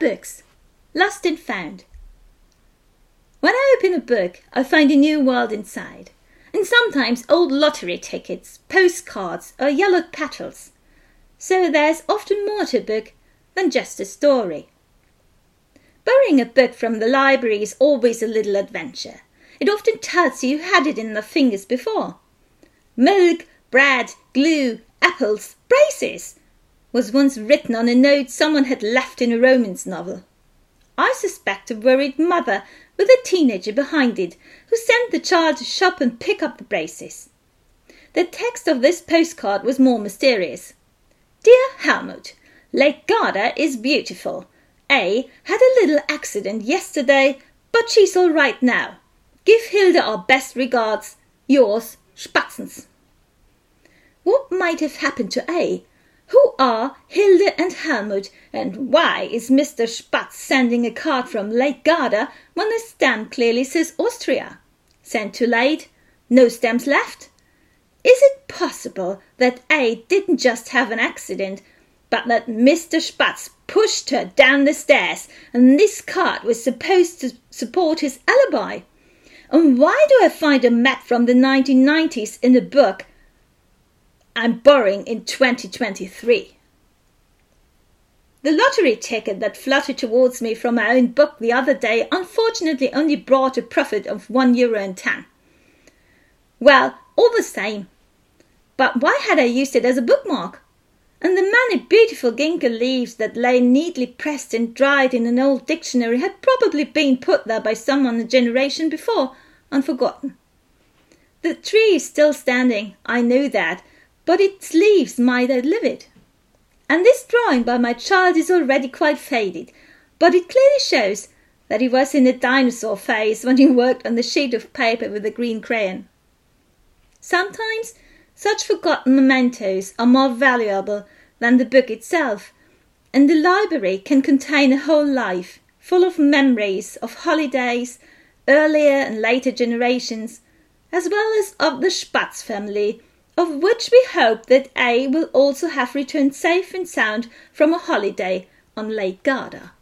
books, lost and found. When I open a book, I find a new world inside, and sometimes old lottery tickets, postcards, or yellowed petals. So there's often more to a book than just a story. Borrowing a book from the library is always a little adventure. It often tells you who had it in their fingers before. Milk, bread, glue, apples, braces was once written on a note someone had left in a romance novel. I suspect a worried mother with a teenager behind it who sent the child to shop and pick up the braces. The text of this postcard was more mysterious. Dear Helmut, Lake Garda is beautiful. A had a little accident yesterday, but she's all right now. Give Hilda our best regards. Yours, Spatzens. What might have happened to A? Are Hilda and Helmut, and why is Mr. Spatz sending a card from Lake Garda when the stamp clearly says Austria? Sent too late? No stamps left? Is it possible that A didn't just have an accident, but that Mr. Spatz pushed her down the stairs, and this card was supposed to support his alibi. And why do I find a map from the 1990s in the book I'm borrowing in 2023? The lottery ticket that fluttered towards me from my own book the other day unfortunately only brought a profit of one euro and ten. Well, all the same. But why had I used it as a bookmark? and the many beautiful ginkgo leaves that lay neatly pressed and dried in an old dictionary had probably been put there by someone a generation before and forgotten. The tree is still standing, I know that, but its leaves might outlive it. And this drawing by my child is already quite faded, but it clearly shows that he was in the dinosaur phase when he worked on the sheet of paper with a green crayon. Sometimes such forgotten mementos are more valuable than the book itself, and the library can contain a whole life full of memories of holidays, earlier and later generations, as well as of the Spatz family, of which we hope that A will also have returned safe and sound from a holiday on Lake Garda.